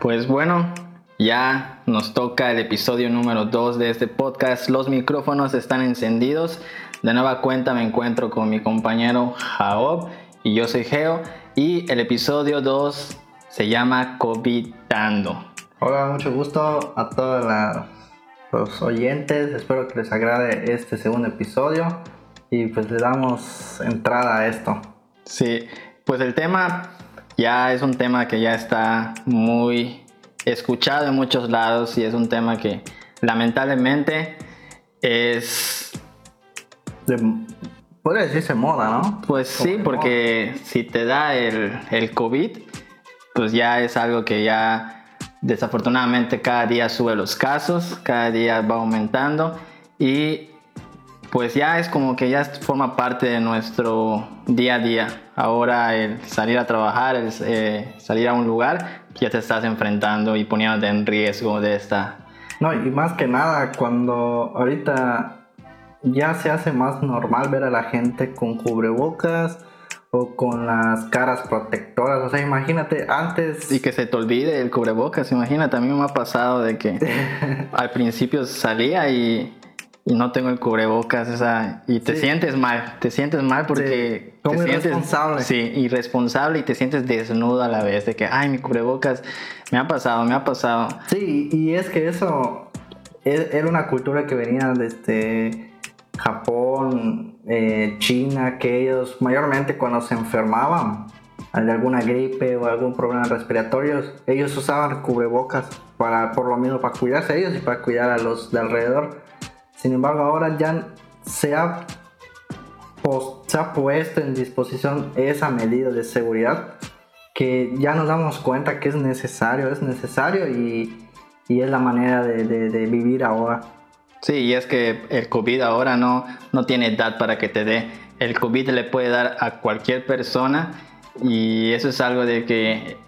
Pues bueno, ya nos toca el episodio número 2 de este podcast. Los micrófonos están encendidos. De nueva cuenta me encuentro con mi compañero Jaob y yo soy Geo. Y el episodio 2 se llama COVIDando. Hola, mucho gusto a todos los oyentes. Espero que les agrade este segundo episodio. Y pues le damos entrada a esto. Sí, pues el tema ya es un tema que ya está muy escuchado en muchos lados y es un tema que lamentablemente es... puede decirse moda, ¿no? Pues sí, porque si te da el, el COVID, pues ya es algo que ya desafortunadamente cada día sube los casos, cada día va aumentando y pues ya es como que ya forma parte de nuestro día a día. Ahora el salir a trabajar, el eh, salir a un lugar, ya te estás enfrentando y poniéndote en riesgo de esta. No, y más que nada, cuando ahorita ya se hace más normal ver a la gente con cubrebocas o con las caras protectoras. O sea, imagínate antes. Y que se te olvide el cubrebocas. Imagínate, a mí me ha pasado de que al principio salía y y no tengo el cubrebocas, esa, y te sientes mal, te sientes mal porque te sientes irresponsable. Sí, irresponsable y te sientes desnudo a la vez de que, ay, mi cubrebocas, me ha pasado, me ha pasado. Sí, y es que eso e, era una cultura que venía desde Japón, eh, China, que ellos mayormente cuando se enfermaban de alguna gripe o algún problema respiratorio, ellos usaban cubrebocas para, por lo menos para cuidarse ellos y para cuidar a los de alrededor. Sin embargo, ahora ya se ha, puesto en disposición esa medida de seguridad que ya nos damos cuenta que es necesario, es necesario y, es la manera de, vivir ahora. Sí, y es que el COVID ahora no, no tiene edad para que te dé. El COVID le puede dar a cualquier persona y eso es algo de que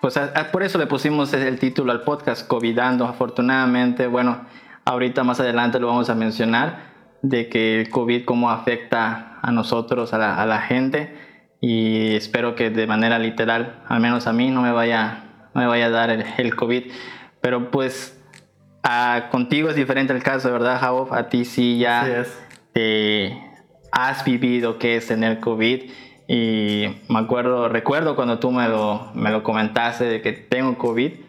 pues por eso le pusimos el título al podcast, COVIDando. Afortunadamente, bueno, Ahorita más adelante lo vamos a mencionar de que el COVID cómo afecta a nosotros, a la, gente y espero que de manera literal, al menos a mí, no me vaya, no me vaya a dar el, COVID. Pero pues contigo es diferente el caso, ¿verdad, Javo? A ti sí ya te has vivido qué es tener COVID y me acuerdo, recuerdo cuando tú me lo, me lo comentaste de que tengo COVID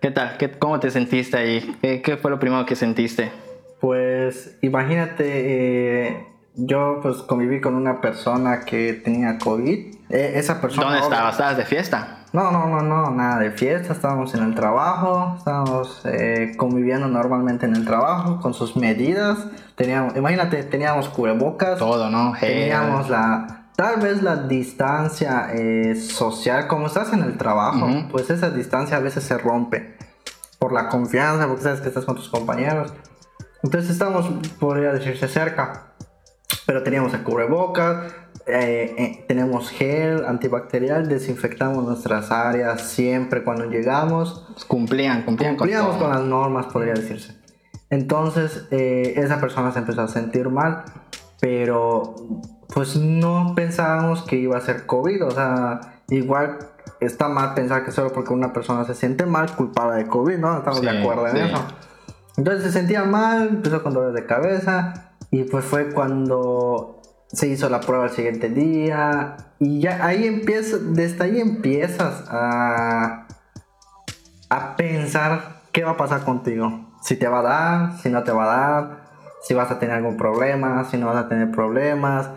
¿Qué tal? ¿Qué, ¿Cómo te sentiste ahí? ¿Qué, fue lo primero que sentiste? Pues imagínate, eh, yo pues conviví con una persona que tenía COVID. Eh, esa persona... ¿Dónde estabas? ¿Estabas de fiesta? No, no, no, no, nada de fiesta. Estábamos en el trabajo, estábamos eh, conviviendo normalmente en el trabajo con sus medidas. Teníamos, imagínate, teníamos cubrebocas. Todo, ¿no? Teníamos la Tal vez la distancia eh, social, como estás en el trabajo, pues esa distancia a veces se rompe por la confianza, porque sabes que estás con tus compañeros. Entonces estamos, podría decirse, cerca. Pero teníamos el cubrebocas, eh, eh, tenemos gel antibacterial, desinfectamos nuestras áreas siempre cuando llegamos. Cumplían, cumplían Cumplíamos con, las normas, podría decirse. Entonces esa persona se empezó a sentir mal, pero pues no pensábamos que iba a ser COVID. O sea, igual está mal pensar que solo porque una persona se siente mal, culpada de COVID, ¿no? Estamos de acuerdo en eso. Entonces se sentía mal, empezó con dolores de cabeza y pues fue cuando se hizo la prueba el siguiente día y ya ahí empieza, desde ahí empiezas a, a pensar qué va a pasar contigo. Si te va a dar, si no te va a dar, si vas a tener algún problema, si no vas a tener problemas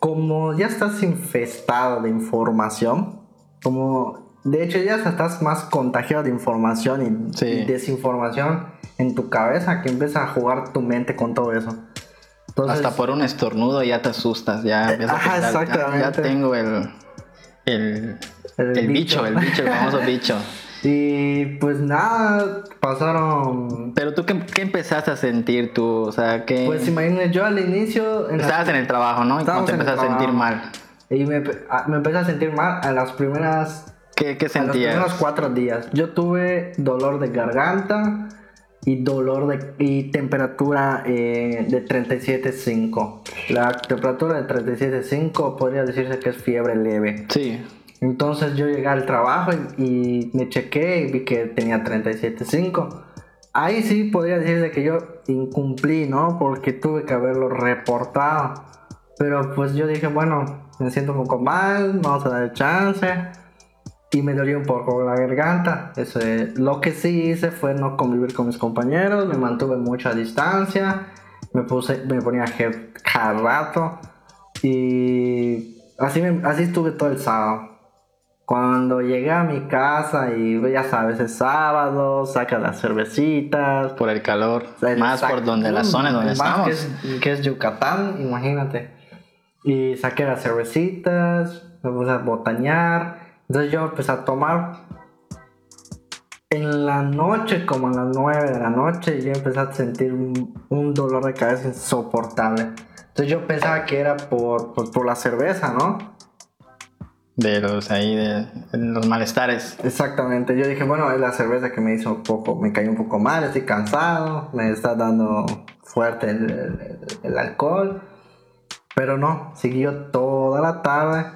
como ya estás infestado de información, como de hecho ya estás más contagiado de información y, desinformación en tu cabeza que empieza a jugar tu mente con todo eso. Hasta por un estornudo ya te asustas, ya, eh, ajá, exactamente. Ya, tengo el, el, el, bicho, el bicho, el famoso bicho. Y pues nada, pasaron. Pero tú, ¿qué, qué empezaste a sentir tú? O sea, que. Pues imagínate, yo al inicio. Estabas en el trabajo, ¿no? Y te empezaste a sentir mal. Y me, me, empecé a sentir mal a las primeras. ¿Qué, qué sentías? A los primeros cuatro días. Yo tuve dolor de garganta y dolor de. y temperatura eh, de 37.5. La temperatura de 37.5 podría decirse que es fiebre leve. Sí. Entonces yo llegué al trabajo y, me chequé y vi que tenía 37.5. Ahí sí podría decir que yo incumplí, ¿no? Porque tuve que haberlo reportado. Pero pues yo dije, bueno, me siento un poco mal, vamos a dar chance. Y me dolió un poco la garganta. Eso Lo que sí hice fue no convivir con mis compañeros, me mantuve mucha distancia, me, puse, me ponía gel cada rato. Y así, así estuve todo el sábado. Cuando llegué a mi casa y ya sabes, es sábado, saca las cervecitas. Por el calor, más por donde la zona donde estamos. Que es, que es Yucatán, imagínate. Y saqué las cervecitas, me puse a botañar. Entonces yo empecé a tomar. En la noche, como a las 9 de la noche, yo empecé a sentir un, dolor de cabeza insoportable. Entonces yo pensaba que era por, por, por la cerveza, ¿no? De los ahí de, los malestares. Exactamente, yo dije, bueno, es la cerveza que me hizo un poco, me cayó un poco mal, estoy cansado, me está dando fuerte el, alcohol, pero no, siguió toda la tarde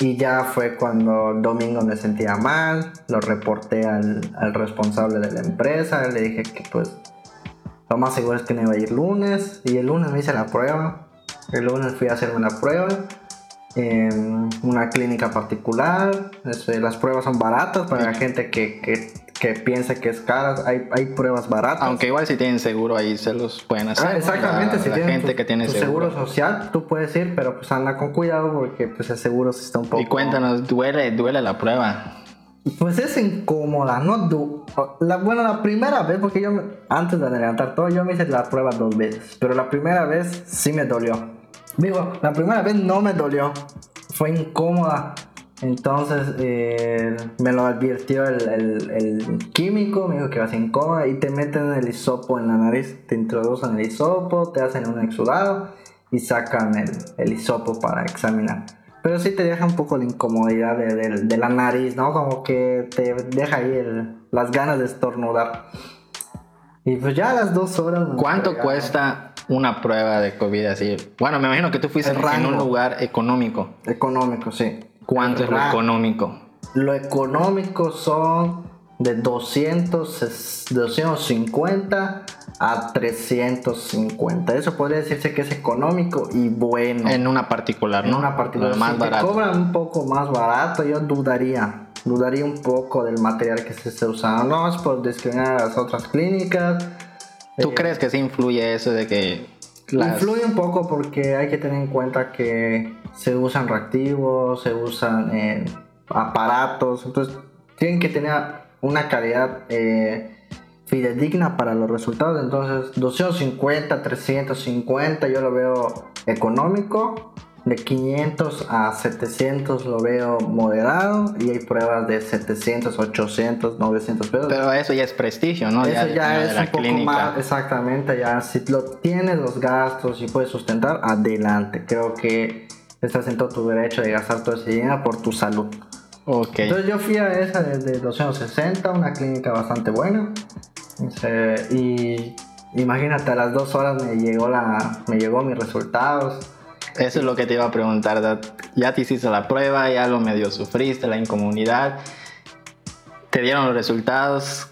y ya fue cuando el domingo me sentía mal, lo reporté al, al responsable de la empresa, le dije que pues lo más seguro es que me iba a ir lunes y el lunes me hice la prueba, el lunes fui a hacerme una prueba en una clínica particular. las pruebas son baratas para la gente que, que, que piensa que es cara. Hay, hay, pruebas baratas. Aunque igual si tienen seguro ahí se los pueden hacer. Ah, exactamente, si tienen gente que tiene seguro. social, tú puedes ir, pero pues anda con cuidado porque pues el seguro está un poco... Y cuéntanos, ¿duele, duele la prueba? Pues es incómoda, ¿no? La, bueno, la primera vez, porque yo antes de adelantar todo, yo me hice la prueba dos veces, pero la primera vez sí me dolió. Digo, la primera vez no me dolió, fue incómoda. Entonces eh, me lo advirtió el, químico, me dijo que va a ser incómoda y te meten el hisopo en la nariz, te introducen el hisopo, te hacen un exudado y sacan el, el hisopo para examinar. Pero sí te deja un poco la incomodidad de, la nariz, ¿no? Como que te deja ahí las ganas de estornudar. Y pues ya a las dos horas... ¿Cuánto cuesta una prueba de COVID así? Bueno, me imagino que tú fuiste en un lugar económico. Económico, sí. ¿Cuánto es lo económico? Lo económico son de 200, 250 a 350. Eso podría decirse que es económico y bueno. En una particular, ¿no? En una particular. Más si barato. Te cobran un poco más barato, yo dudaría. Dudaría un poco del material que se está usando. No es por discriminar a las otras clínicas ¿Tú crees que sí influye eso de que... Influye un poco porque hay que tener en cuenta que se usan reactivos, se usan eh, aparatos, entonces tienen que tener una calidad eh, fidedigna para los resultados. Entonces 250, 350 yo lo veo económico de 500 a 700 lo veo moderado y hay pruebas de 700, 800, 900 pesos. Pero eso ya es prestigio, ¿no? Eso ya, es un poco más, exactamente, ya si lo tienes los gastos y puedes sustentar, adelante. Creo que estás en todo tu derecho de gastar todo ese dinero por tu salud. Ok. Entonces yo fui a esa desde 260, una clínica bastante buena. Y imagínate, a las dos horas me llegó, la, me llegó mis resultados eso es lo que te iba a preguntar. Ya te hiciste la prueba, ya lo medio sufriste, la incomunidad. Te dieron los resultados.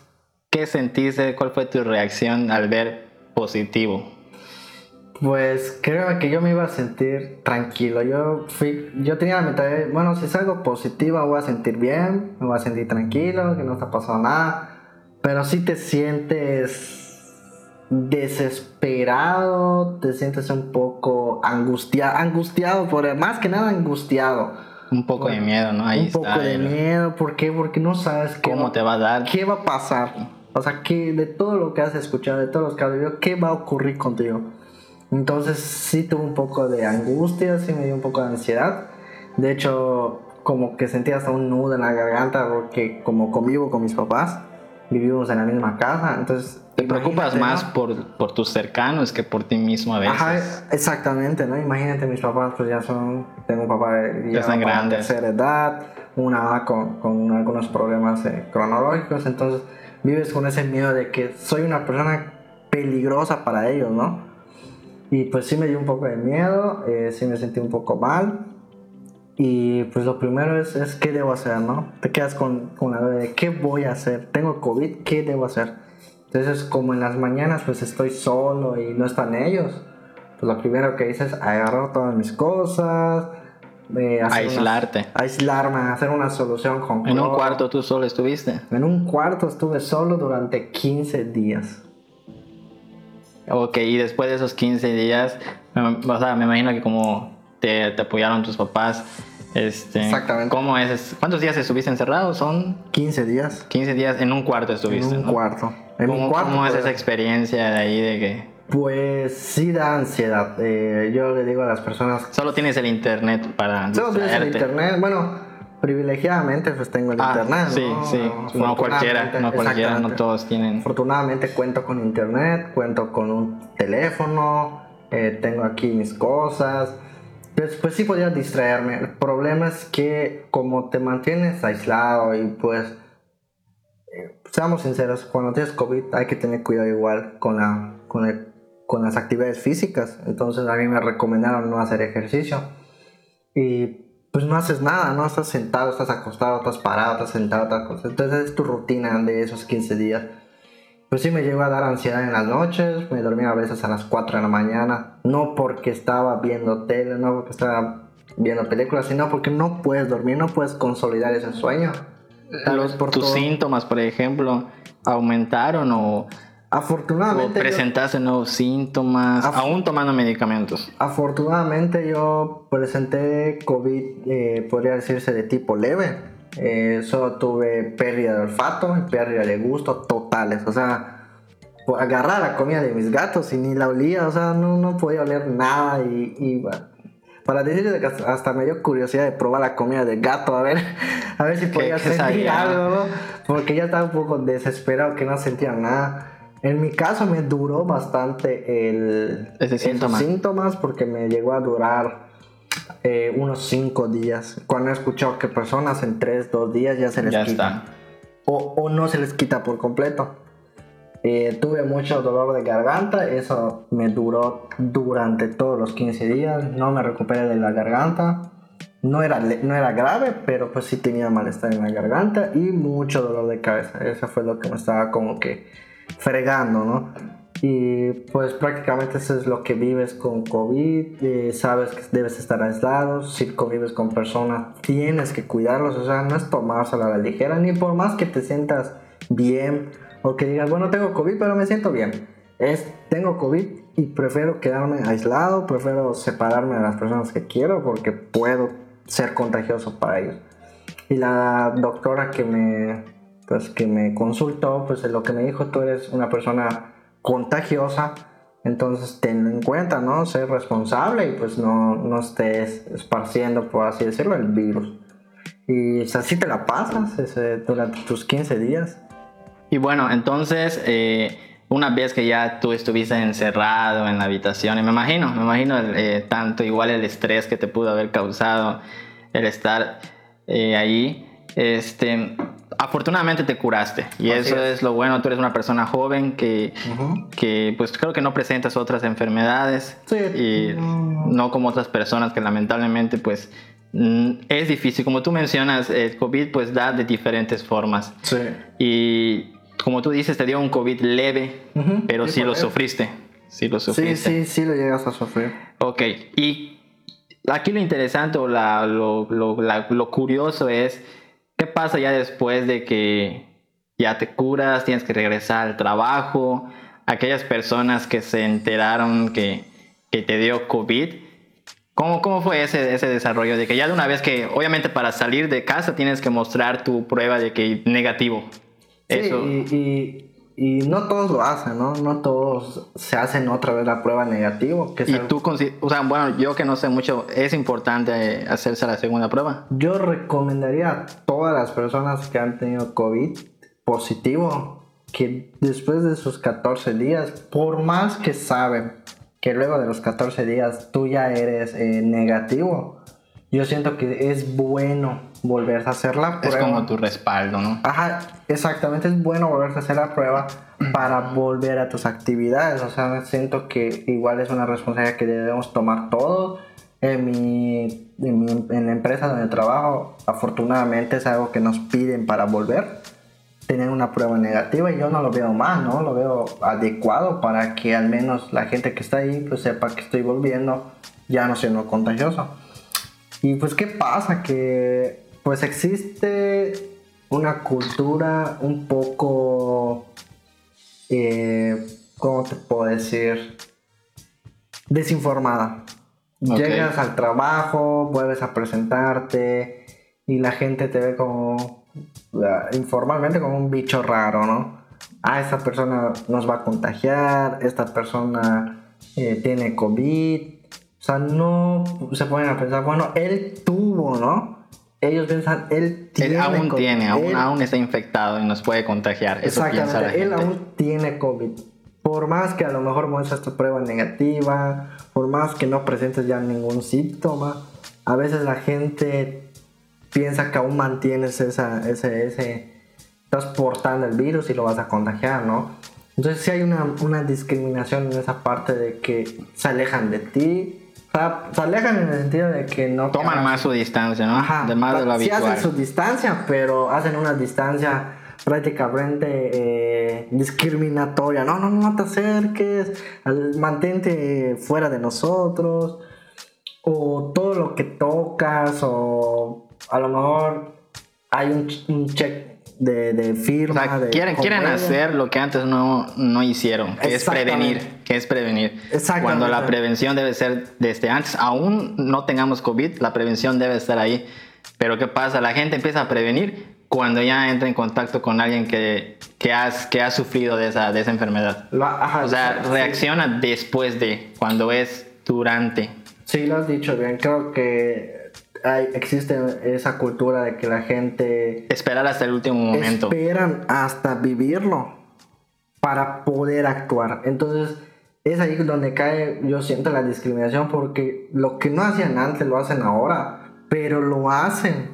¿Qué sentiste? ¿Cuál fue tu reacción al ver positivo? Pues creo que yo me iba a sentir tranquilo. Yo fui, yo tenía la mentalidad, bueno, si salgo positiva voy a sentir bien, me voy a sentir tranquilo, que no está pasando nada. Pero si te sientes desesperado, te sientes un poco angustiado, angustiado, por, más que nada angustiado. Un poco de miedo, ¿no? un poco de miedo, ¿por qué? Porque no sabes cómo te va a dar. ¿Qué va a pasar? O sea, que de todo lo que has escuchado, de todos los que has vivido, ¿qué va a ocurrir contigo? Entonces sí tuve un poco de angustia, sí me dio un poco de ansiedad. De hecho, como que sentía hasta un nudo en la garganta porque como convivo con mis papás, vivimos en la misma casa, entonces te preocupas más por, por, tus cercanos que por ti mismo a veces. Ajá, exactamente, ¿no? Imagínate, mis papás pues ya son, tengo un papá de ya están tercera edad, una con, con algunos problemas eh, cronológicos, entonces vives con ese miedo de que soy una persona peligrosa para ellos, ¿no? Y pues sí me dio un poco de miedo, eh, sí me sentí un poco mal, Y pues lo primero es, es qué debo hacer, ¿no? Te quedas con, con la duda de qué voy a hacer. Tengo COVID, ¿qué debo hacer? Entonces, como en las mañanas pues estoy solo y no están ellos, pues lo primero que hice es agarrar todas mis cosas, eh, aislarte. aislarme, hacer una solución con... ¿En un cuarto tú solo estuviste? En un cuarto estuve solo durante 15 días. Ok, y después de esos 15 días, o sea, me imagino que como te, te apoyaron tus papás, este, Exactamente. ¿Cómo es? ¿Cuántos días estuviste encerrado? Son 15 días. 15 días en un cuarto estuviste. En un cuarto. En ¿Cómo, cuarto, ¿Cómo es esa experiencia de ahí de que pues sí da ansiedad. Eh, yo le digo a las personas. Solo tienes el internet para. Solo tienes el internet. Bueno, privilegiadamente pues tengo el ah, internet. Sí, sí. No cualquiera, no cualquiera, no todos tienen. Afortunadamente cuento con internet, cuento con un teléfono, eh, tengo aquí mis cosas. Pues, pues sí podría distraerme. El problema es que como te mantienes aislado y pues seamos sinceros, cuando tienes COVID hay que tener cuidado igual con, la, con el con las actividades físicas. Entonces a mí me recomendaron no hacer ejercicio. Y pues no haces nada, ¿no? Estás sentado, estás acostado, estás parado, estás sentado, tal cosa. Entonces es tu rutina de esos 15 días. Pues sí me llegó a dar ansiedad en las noches, me dormía a veces a las 4 de la mañana, no porque estaba viendo tele, no porque estaba viendo películas, sino porque no puedes dormir, no puedes consolidar ese sueño. Por tus síntomas, por ejemplo, aumentaron o Afortunadamente. O presentaste nuevos síntomas, aún tomando medicamentos. Afortunadamente yo presenté COVID, eh, podría decirse de tipo leve. Eh, solo tuve pérdida de olfato y pérdida de gusto totales. O sea, agarrar la comida de mis gatos y ni la olía, o sea, no, no podía oler nada. Y, para decirte que hasta me dio curiosidad de probar la comida de gato, a ver, a ver si podía sentir algo, porque ya estaba un poco desesperado que no sentía nada. En mi caso me duró bastante el, Ese síntoma. síntomas porque me llegó a durar eh, unos 5 días. Cuando he escuchado que personas en 3, 2 días ya se les ya quita. O, no se les quita por completo. Eh, tuve mucho dolor de garganta, eso me duró durante todos los 15 días. No me recuperé de la garganta. No era, no era grave, pero pues sí tenía malestar en la garganta y mucho dolor de cabeza. Eso fue lo que me estaba como que fregando, ¿no? Y pues prácticamente eso es lo que vives con COVID, eh, sabes que debes estar aislado, si convives con personas tienes que cuidarlos, o sea, no es tomárselo a la ligera, ni por más que te sientas bien o que digas, bueno, tengo COVID, pero me siento bien. Es, tengo COVID y prefiero quedarme aislado, prefiero separarme de las personas que quiero porque puedo ser contagioso para ellos. Y la doctora que me pues que me consultó, pues lo que me dijo, tú eres una persona contagiosa, entonces ten en cuenta, ¿no? Ser responsable y pues no, no estés esparciendo, por así decirlo, el virus. Y así te la pasas ese, durante tus 15 días. Y bueno, entonces, eh, una vez que ya tú estuviste encerrado en la habitación, y me imagino, me imagino eh, tanto igual el estrés que te pudo haber causado el estar eh, ahí, este, afortunadamente te curaste. Y eso es. lo bueno, tú eres una persona joven que, que pues creo que no presentas otras enfermedades y no como otras personas que lamentablemente pues mm, es difícil, como tú mencionas, el COVID pues da de diferentes formas. Sí. y como tú dices te dio un COVID leve, pero sí, lo sufriste, sí lo sufriste. Sí, sí, sí lo llegas a sufrir. Ok, y aquí lo interesante o la, lo, lo, lo curioso es ¿Qué pasa ya después de que ya te curas, tienes que regresar al trabajo? Aquellas personas que se enteraron que, que te dio COVID, ¿cómo, cómo fue ese, ese desarrollo? De que ya de una vez que, obviamente para salir de casa tienes que mostrar tu prueba de que negativo. Sí, Eso. y y no todos lo hacen, ¿no? No todos se hacen otra vez la prueba negativo. Que y tú, o sea, bueno, yo que no sé mucho, ¿es importante hacerse la segunda prueba? Yo recomendaría a todas las personas que han tenido COVID positivo que después de sus 14 días, por más que saben que luego de los 14 días tú ya eres eh, negativo, yo siento que es bueno volverse a hacer la prueba. Es como tu respaldo, ¿no? Ajá, exactamente, es bueno volverse a hacer la prueba para volver a tus actividades. O sea, siento que igual es una responsabilidad que debemos tomar todos. En mi en, en la empresa donde trabajo, afortunadamente es algo que nos piden para volver, tener una prueba negativa y yo no lo veo mal, ¿no? Lo veo adecuado para que al menos la gente que está ahí pues sepa que estoy volviendo ya no siendo contagioso. Y pues qué pasa que pues existe una cultura un poco, eh, ¿cómo te puedo decir? Desinformada. Llegas al trabajo, vuelves a presentarte y la gente te ve como informalmente como un bicho raro, ¿no? Ah, esta persona nos va a contagiar, esta persona eh, tiene COVID. O sea, no se pueden a pensar, bueno, él tuvo, ¿no? Ellos piensan, él tiene. Él aún tiene, aún, aún, está infectado y nos puede contagiar. exactamente, él aún tiene COVID. Por más que a lo mejor muestres tu prueba negativa, por más que no presentes ya ningún síntoma, a veces la gente piensa que aún mantienes esa, ese, ese, estás portando el virus y lo vas a contagiar, ¿no? Entonces sí hay una, una discriminación en esa parte de que se alejan de ti, sea, se alejan en el sentido de que no... Toman más su distancia, ¿no? Ajá, de más de lo habitual. Sí hacen su distancia, pero hacen una distancia prácticamente eh, discriminatoria. No, no, no te acerques, mantente fuera de nosotros, o todo lo que tocas, o a lo mejor hay un, check de, firma. quieren, quieren hacer lo que antes no, no hicieron, que es prevenir, que es prevenir. Cuando la prevención debe ser desde antes, aún no tengamos COVID, la prevención debe estar ahí. Pero ¿qué pasa? La gente empieza a prevenir cuando ya entra en contacto con alguien que, que, has, que ha sufrido de esa, de esa enfermedad. o sea, reacciona después de, cuando es durante. Sí, lo has dicho bien. Creo que existe esa cultura de que la gente... Esperar hasta el último momento. Esperan hasta vivirlo para poder actuar. Entonces es ahí donde cae, yo siento la discriminación porque lo que no hacían antes lo hacen ahora, pero lo hacen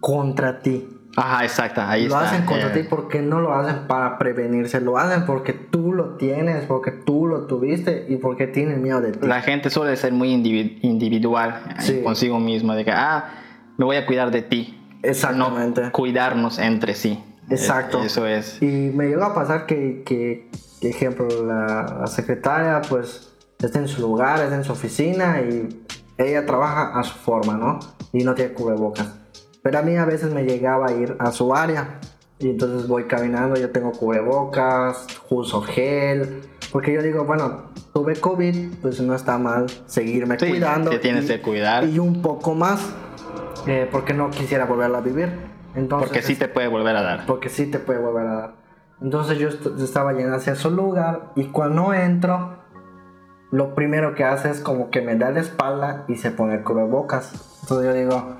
contra ti. Ajá, exacto, ahí lo hacen contra ti porque no lo hacen para prevenirse, lo hacen porque tú lo tienes, porque tú lo tuviste y porque tienen miedo de ti. La gente suele ser muy individual consigo mismo, de que, ah, me voy a cuidar de ti. Exactamente. cuidarnos entre sí. Exacto. Eso es. Y me llegó a pasar que, que, ejemplo, la, la secretaria, pues, está en su lugar, está en su oficina y ella trabaja a su forma, ¿no? Y no tiene cubrebocas pero a mí a veces me llegaba a ir a su área. Y entonces voy caminando, yo tengo cubrebocas, uso gel. Porque yo digo, bueno, tuve COVID, pues no está mal seguirme cuidando. Te tienes que cuidar. Y un poco más, eh, porque no quisiera volverla a vivir. Entonces, porque sí te puede volver a dar. Porque sí te puede volver a dar. Entonces yo estaba yendo hacia su lugar y cuando entro, lo primero que hace es como que me da la espalda y se pone el cubrebocas. Entonces yo digo,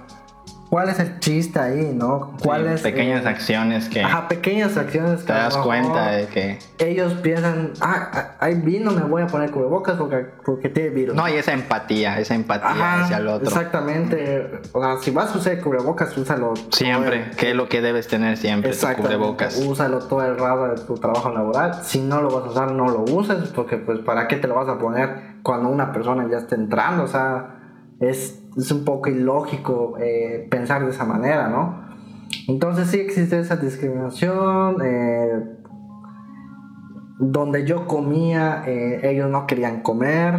cuál es el chiste ahí, ¿no? ¿Cuáles pequeñas acciones que Ajá, pequeñas acciones que te das cuenta de que ellos piensan, ah, hay vino, me voy a poner cubrebocas porque porque tiene virus. No, hay esa empatía, esa empatía hacia el otro. Exactamente. O sea, si vas a usar cubrebocas, úsalo siempre, que es lo que debes tener siempre, cubrebocas. Úsalo todo el rato de tu trabajo laboral. Si no lo vas a usar, no lo uses porque pues para qué te lo vas a poner cuando una persona ya está entrando, o sea, es, es un poco ilógico eh, pensar de esa manera, ¿no? Entonces sí existe esa discriminación. Eh, donde yo comía, eh, ellos no querían comer.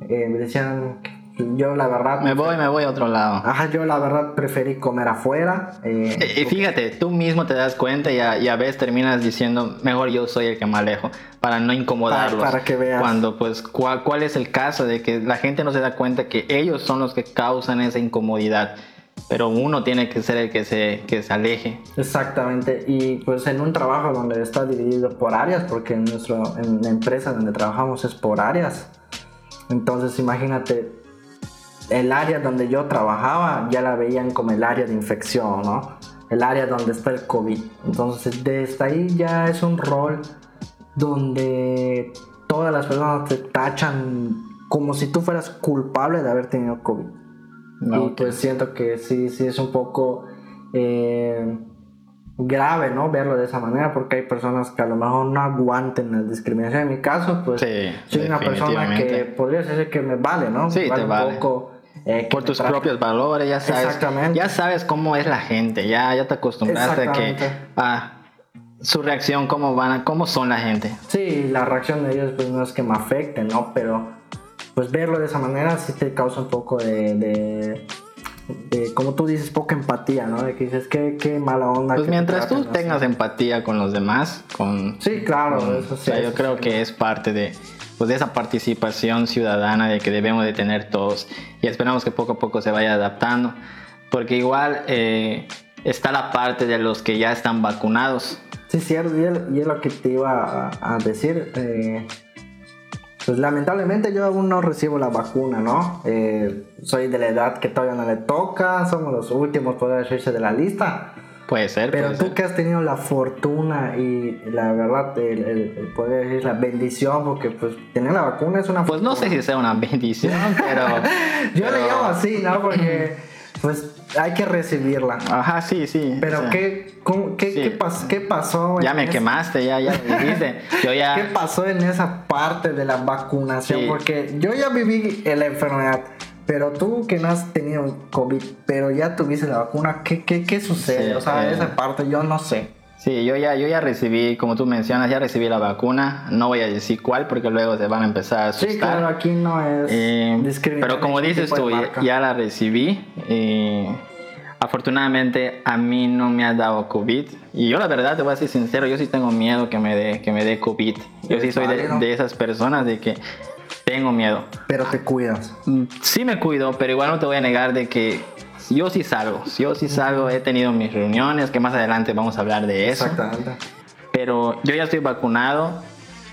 me decían yo la verdad... Me voy, me voy a otro lado. Ajá, yo la verdad preferí comer afuera. Eh, y fíjate, tú mismo te das cuenta y a, y a, veces terminas diciendo, mejor yo soy el que me alejo, para no incomodarlos. Para, que veas. Cuando, pues, ¿cuál, ¿cuál es el caso de que la gente no se da cuenta que ellos son los que causan esa incomodidad? pero uno tiene que ser el que se, que se aleje. Exactamente, y pues en un trabajo donde está dividido por áreas, porque en, nuestro, en la empresa donde trabajamos es por áreas, entonces imagínate, el área donde yo trabajaba ya la veían como el área de infección, ¿no? El área donde está el COVID. Entonces, desde ahí ya es un rol donde todas las personas te tachan como si tú fueras culpable de haber tenido COVID. y pues siento que sí, sí es un poco eh, grave, ¿no? Verlo de esa manera, porque hay personas que a lo mejor no aguanten la discriminación. En mi caso, pues soy una persona que podría decir que me vale, ¿no? Sí, vale te un vale. poco eh, Por tus propios valores, ya sabes. Exactamente. Ya sabes cómo es la gente, ya, ya te acostumbraste a que Exactamente. a su reacción, cómo van, a- cómo son la gente. Sí, la reacción de ellos pues no es que me afecte, ¿no? Pero pues verlo de esa manera sí te causa un poco de, de, de, como tú dices, poca empatía, ¿no? De que dices, qué, qué mala onda. Pues que te mientras tú traten así. tengas empatía con los demás, con Sí, claro, con- eso o sí. sea, yo creo sí. que es parte de, pues, de esa participación ciudadana de que debemos de tener todos y esperamos que poco a poco se vaya adaptando, porque igual eh, está la parte de los que ya están vacunados. Sí, cierto, y es, y es lo que te iba a, a decir. eh, pues lamentablemente yo aún no recibo la vacuna, ¿no? Eh, soy de la edad que todavía no le toca, somos los últimos, podría decirse, de la lista. Puede ser, Pero puede tú ser. que has tenido la fortuna y la verdad, el, el- el poder decir la bendición, porque pues tener la vacuna es una Pues no sé si sea una bendición, pero... Yo le llamo así, ¿no? Porque pues hay que recibirla. Ajá, sí, sí. Pero. ¿qué, cómo- qué, Sí. qué, pas- qué pasó? Ya me esa- quemaste, ya, ya lo dijiste. Yo ya... ¿Qué pasó en esa parte de la vacunación? Sí. Porque yo ya viví la enfermedad, pero tú que no has tenido COVID, pero ya tuviste la vacuna, ¿qué, qué, qué sucede? Sí, o sea, eh. esa parte yo no sé. Sí, yo ya, yo ya recibí, como tú mencionas, ya recibí la vacuna. No voy a decir cuál porque luego se van a empezar a asustar. Sí, claro, aquí no es Eh, pero como dices tú, ya, ya la recibí. eh, afortunadamente a mí no me ha dado COVID. Y yo la verdad te voy a ser sincero, yo sí tengo miedo que me dé, que me dé COVID. Yo sí soy de, de esas personas de que tengo miedo. Pero te cuidas. Mm, Sí me cuido, pero igual no te voy a negar de que yo sí salgo. Yo sí salgo, he tenido mis reuniones, que más adelante vamos a hablar de eso. Exactamente. Pero yo ya estoy vacunado,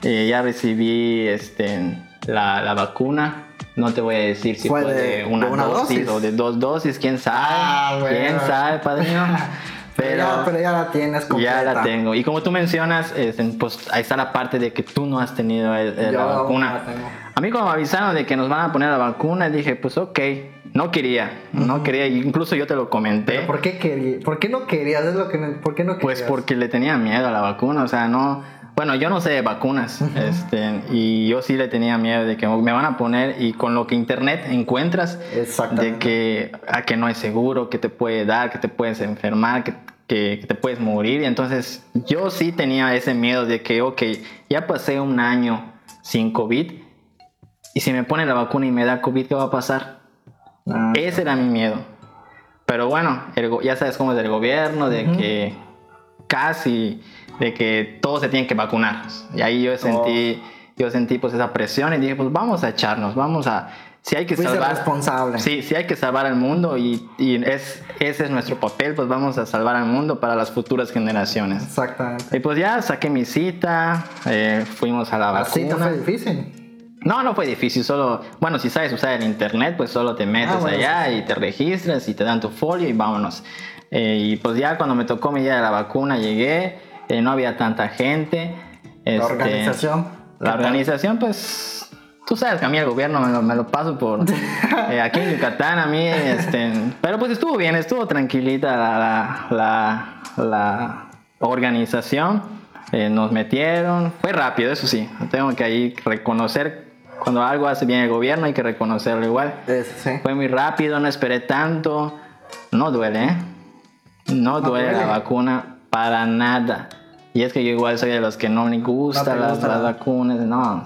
eh, ya recibí este, la, la vacuna. No te voy a decir si ¿Fue fue, de- de, una, de una dosis, dosis? o de dos dosis, quién sabe. Ah, bueno. Quién sabe, padrino. Pero, Pero ya, pero ya la tienes completa. ya la tengo. Y como tú mencionas, este, pues ahí está la parte de que tú no has tenido el- el- Yo la vacuna. la tengo. A mí cuando me avisaron de que nos van a poner la vacuna, dije, pues ok, no quería, no quería, incluso yo te lo comenté. ¿Pero ¿Por qué, querí- ¿Por qué no querías? Es lo que no- ¿Por qué no querías? Pues porque le tenía miedo a la vacuna, o sea, no... Bueno, yo no sé de vacunas, este, y yo sí le tenía miedo de que me van a poner y con lo que internet encuentras, de que, a que no es seguro, que te puede dar, que te puedes enfermar, que, que- que te puedes morir, y entonces yo sí tenía ese miedo de que, ok, ya pasé un año sin COVID, y si me ponen la vacuna y me da COVID, ¿qué va a pasar? Ah, Ese era mi miedo. Pero bueno, el ya sabes cómo es el gobierno, de que casi, de que todos se tienen que vacunar. Y ahí yo sentí, yo sentí pues esa presión y dije, pues vamos a echarnos, vamos a, si hay que Fuiste salvar, responsable. sí, si hay que salvar al mundo y, y es, ese es nuestro papel, pues vamos a salvar al mundo para las futuras generaciones. Exactamente. Y pues ya saqué mi cita, eh, fuimos a la vacuna. no fue difícil. No, no fue difícil, solo, bueno, si sabes usar el internet, pues solo te metes Ah, bueno, allá y te registras y te dan tu folio y vámonos. Eh, y pues ya cuando me tocó mi día de la vacuna llegué, eh, no había tanta gente. La este, organización. La ¿qué tal? organización, pues, tú sabes que a mí el gobierno me lo, me lo paso por... eh, aquí en Yucatán a mí, este, pero pues estuvo bien, estuvo tranquilita la, la, la, la organización. Eh, nos metieron, fue rápido, eso sí, tengo que ahí reconocer cuando algo hace bien el gobierno hay que reconocerlo igual. Sí. Fue muy rápido, no esperé tanto. No duele, ¿eh? No, No duele, la vacuna para nada. Y es que yo igual soy de los que no me gustan las, gusta las la- vacunas. No.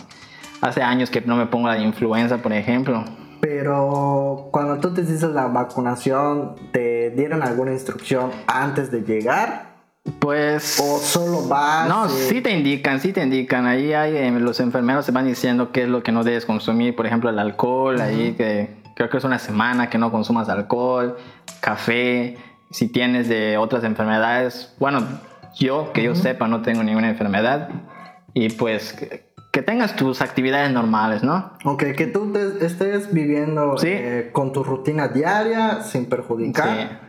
Hace años que no me pongo la influenza, por ejemplo. Pero cuando tú te hiciste la vacunación, ¿te dieron alguna instrucción antes de llegar? Pues... ¿O solo vas? No, y- sí te indican, sí te indican. Ahí hay, eh, los enfermeros te van diciendo qué es lo que no debes consumir. Por ejemplo, el alcohol, ahí que creo que es una semana que no consumas alcohol, café. Si tienes de otras enfermedades, bueno, yo que yo sepa no tengo ninguna enfermedad. Y pues que, que tengas tus actividades normales, ¿no? Ok, que tú te- estés viviendo Sí. eh, con tu rutina diaria sin perjudicar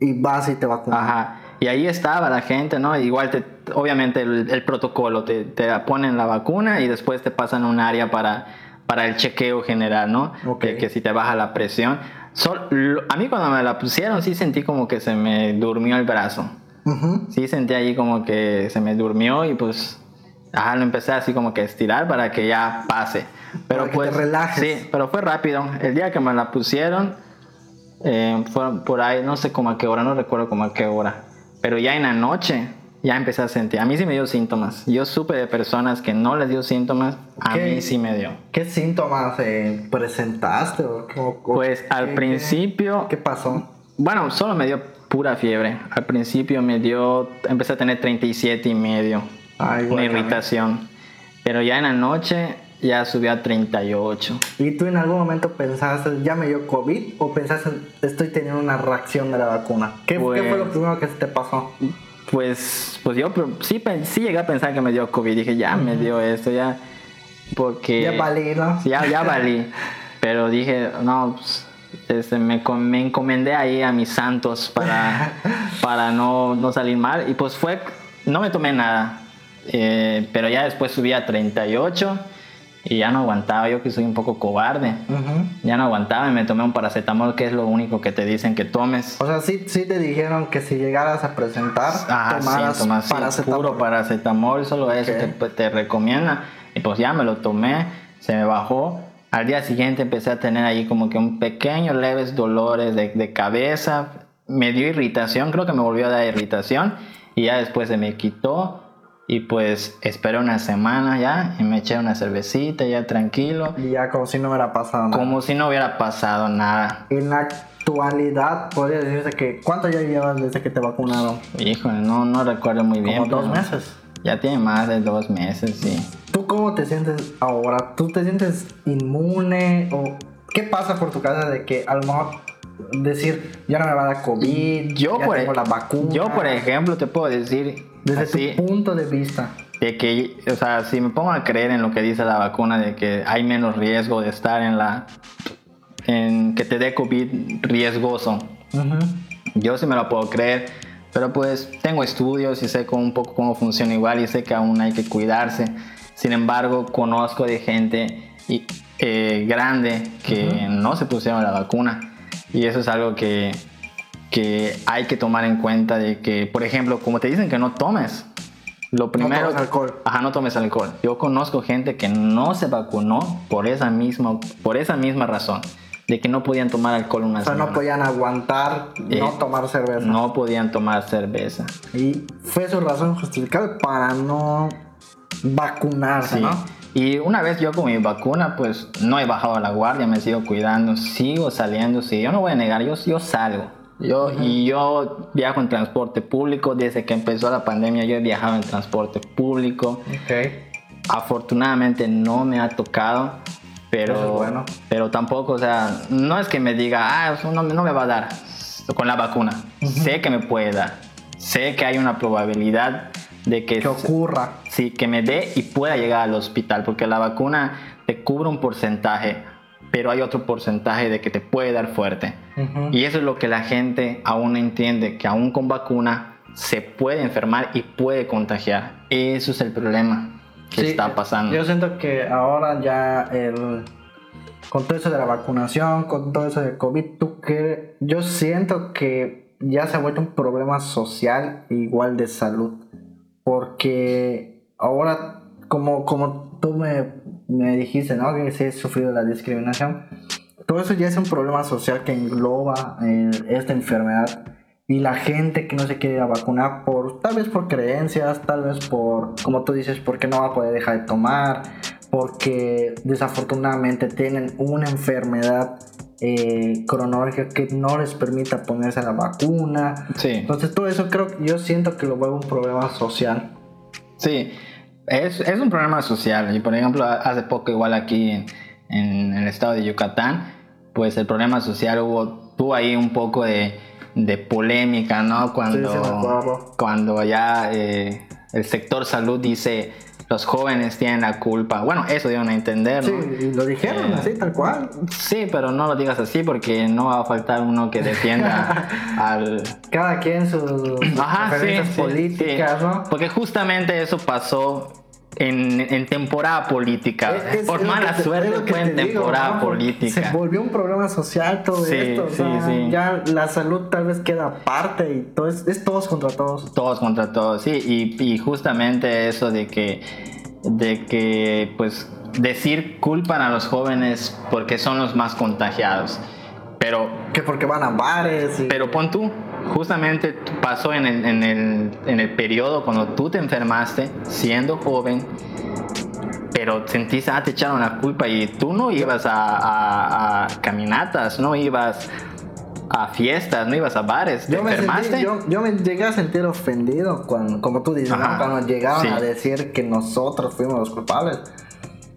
y vas y te vacunas. Ajá. Y ahí estaba la gente, ¿no? Igual, te, obviamente, el, el protocolo, te, te ponen la vacuna y después te pasan a un área para, para el chequeo general, ¿no? Ok. Que, que si te baja la presión. Sol- lo- a mí cuando me la pusieron sí sentí como que se me durmió el brazo. Ujú. Sí sentí ahí como que se me durmió y pues Ajá, lo empecé así como que estirar para que ya pase. Pero Para que pues. te relajes. Sí, pero fue rápido. El día que me la pusieron, eh, fue por ahí, no sé cómo a qué hora, no recuerdo cómo a qué hora. Pero ya en la noche, ya empecé a sentir. A mí sí me dio síntomas. Yo supe de personas que no les dio síntomas, a mí sí me dio. ¿Qué síntomas eh, presentaste? O, o- Pues al qué- principio, ¿Qué, pasó? bueno, solo me dio pura fiebre. Al principio me dio, empecé a tener 37 y medio. Ay, una irritación. Pero ya en la noche ya subió a 38. ¿Y tú en algún momento pensaste, ya me dio COVID? ¿O pensaste, estoy teniendo una reacción de la vacuna? ¿Qué, Pues- qué fue lo primero que se te pasó? Pues, pues yo sí, sí llegué a pensar que me dio COVID. Dije, ya me dio esto, ya. Porque. Ya valí, ¿no? Ya, ya valí. Pero dije, no, pues, este, me, me encomendé ahí a mis santos para, para no, no salir mal. Y pues fue, no me tomé nada. Eh, pero ya después subí a 38 y ya no aguantaba. Yo que soy un poco cobarde. Ujú. Ya no aguantaba y me tomé un paracetamol, que es lo único que te dicen que tomes. O sea, sí, sí te dijeron que si llegaras a presentar, Ah, tomaras sí, paracetamol. puro paracetamol, solo eso Ok. te, te recomienda. Y pues ya me lo tomé, se me bajó. Al día siguiente empecé a tener ahí como que un pequeño leves dolores de, de cabeza. Me dio irritación, creo que me volvió a dar irritación. Y ya después se me quitó. Y pues esperé una semana ya y me eché una cervecita ya tranquilo. Y ya como si no hubiera pasado nada. Como si no hubiera pasado nada. En la actualidad, podría decirse que... ¿Cuánto ya llevas desde que te vacunaron? Híjole, no, no recuerdo muy bien. Como dos meses. Ya tiene más de dos meses, sí. ¿Tú cómo te sientes ahora? ¿Tú te sientes inmune? ¿O qué pasa por tu casa de que a lo mejor decir ya no me va a dar COVID? Yo ya por, tengo e- la vacuna? yo, por ejemplo, te puedo decir Desde así, tu punto de vista. de que, o sea, si me pongo a creer en lo que dice la vacuna, de que hay menos riesgo de estar en la, en que te dé COVID riesgoso, Ujú. yo sí me lo puedo creer, pero pues tengo estudios y sé un poco cómo funciona igual y sé que aún hay que cuidarse. Sin embargo, conozco de gente y, eh, grande que no se pusieron la vacuna y eso es algo que, que hay que tomar en cuenta de que, por ejemplo, como te dicen que no tomes, lo primero... tomes alcohol. Ajá, no tomes alcohol. Yo conozco gente que no se vacunó por esa misma, por esa misma razón, de que no podían tomar alcohol una O sea, no semana. podían aguantar Eh, no tomar cerveza. No podían tomar cerveza. Y fue su razón justificable para no vacunarse, Sí. ¿no? Y una vez yo con mi vacuna, pues no he bajado la guardia, me sigo cuidando, sigo saliendo, sí, yo no voy a negar, yo, yo salgo. Yo, Y yo viajo en transporte público, desde que empezó la pandemia yo he viajado en transporte público. Ok. Afortunadamente no me ha tocado, pero, es bueno. pero tampoco, o sea, no es que me diga, ah, no, no me va a dar con la vacuna. Sé que me puede dar, sé que hay una probabilidad de que, Que ocurra. sí, que me dé y pueda llegar al hospital, porque la vacuna te cubre un porcentaje, pero hay otro porcentaje de que te puede dar fuerte. Ujú. Y eso es lo que la gente aún no entiende, que aún con vacuna se puede enfermar y puede contagiar. Eso es el problema que Sí, está pasando. Yo siento que ahora ya el con todo eso de la vacunación, con todo eso de COVID, tú que yo siento que ya se ha vuelto un problema social igual de salud, porque ahora como como tú me, me dijiste, ¿no? Que sí he sufrido la discriminación. Todo eso ya es un problema social que engloba eh, esta enfermedad y la gente que no se quiere vacunar por tal vez por creencias, tal vez por como tú dices, porque no va a poder dejar de tomar, porque desafortunadamente tienen una enfermedad eh, cronológica que no les permita ponerse la vacuna. Sí, Entonces todo eso creo yo siento que lo vuelve un problema social. sí. Es, es un problema social. Y por ejemplo, hace poco igual aquí en, en el estado de Yucatán, pues el problema social hubo, tuvo ahí un poco de, de polémica, ¿no? Cuando, Sí, sí, cuando ya eh, el sector salud dice los jóvenes tienen la culpa. Bueno, eso dieron a entender, Sí, ¿no? y lo dijeron Eh, así, tal cual. Sí, pero no lo digas así porque no va a faltar uno que defienda al... Cada quien sus Ajá, sí, preferencias sí, políticas, sí. ¿no? Porque justamente eso pasó en, en temporada política. Es- Por mala te- suerte fue en te digo, temporada ¿no? Porque política. Se volvió un problema social todo Sí, esto. o sí, sí. Ya la salud tal vez queda aparte y todo es, es todos contra todos. Todos contra todos, sí. Y, y justamente eso de que de que pues decir culpan a los jóvenes porque son los más contagiados. Pero, Que porque van a bares y... pero pon tú, justamente pasó en el, en, el, en el periodo cuando tú te enfermaste, siendo joven, pero sentiste, ah, te echaron la culpa y tú no ibas a, a- a caminatas, no ibas a fiestas, no ibas a bares, te Yo me, enfermaste. sentí- yo, yo me llegué a sentir ofendido cuando, como tú dices, ¿no? Cuando llegaban sí. a decir que nosotros fuimos los culpables.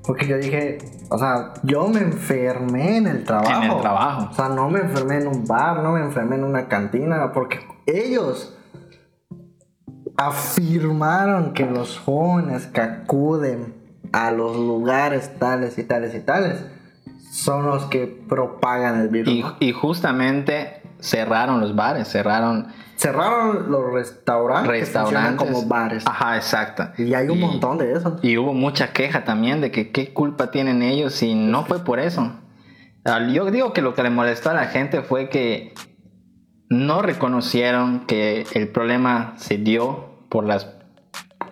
Porque yo dije, o sea, yo me enfermé en el trabajo. En el trabajo. O sea, no me enfermé en un bar, no me enfermé en una cantina, porque ellos afirmaron que los jóvenes que acuden a los lugares tales y tales y tales son los que propagan el virus. Y, justamente cerraron los bares, cerraron Cerraron los restaurantes, que restaurantes. como bares. Ajá, exacto. Y hay un montón de esos. Y hubo mucha queja también de que qué culpa tienen ellos si no fue por eso. Ah, Yo digo que lo que le molestó a la gente fue que no reconocieron que el problema se dio por las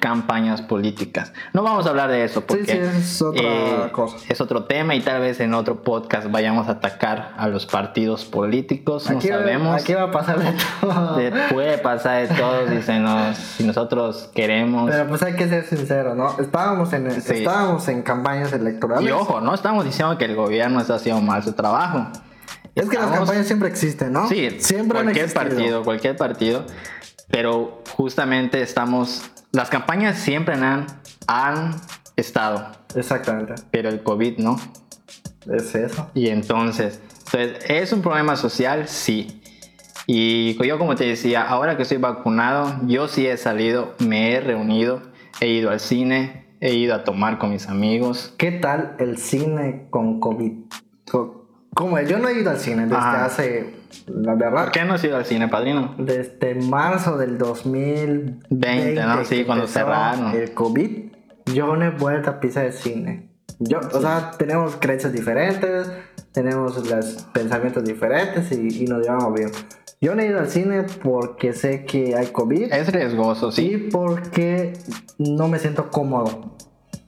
campañas políticas. No vamos a hablar de eso porque sí, es otra cosa. es otro tema y tal vez en otro podcast vayamos a atacar a los partidos políticos. No sabemos. aquí va a pasar de todo. Puede pasar de todo si, se nos, si nosotros queremos. Pero pues hay que ser sinceros, ¿no? Estábamos en, Sí. estábamos en campañas electorales. Y ojo, no estamos diciendo que el gobierno está haciendo mal su trabajo. es que las Estamos- campañas siempre existen, ¿no? Sí, siempre han cualquier partido, cualquier partido. Pero justamente estamos. Las campañas siempre han, han estado, Exactamente. pero el COVID no. Es eso. Y entonces, entonces, ¿es un problema social? Sí. Y yo como te decía, ahora que estoy vacunado, yo sí he salido, me he reunido, he ido al cine, he ido a tomar con mis amigos. ¿Qué tal el cine con COVID? Co- Como yo no he ido al cine desde hace, la verdad, ¿Por qué no has ido al cine, padrino? desde marzo del 2020, 20, ¿no? Sí, cuando cerraron. El COVID, yo no he vuelto a pisar el cine. Yo, o sea, tenemos creencias diferentes, tenemos los pensamientos diferentes y, y nos llevamos bien. Yo no he ido al cine porque sé que hay COVID Es riesgoso, sí. y porque no me siento cómodo.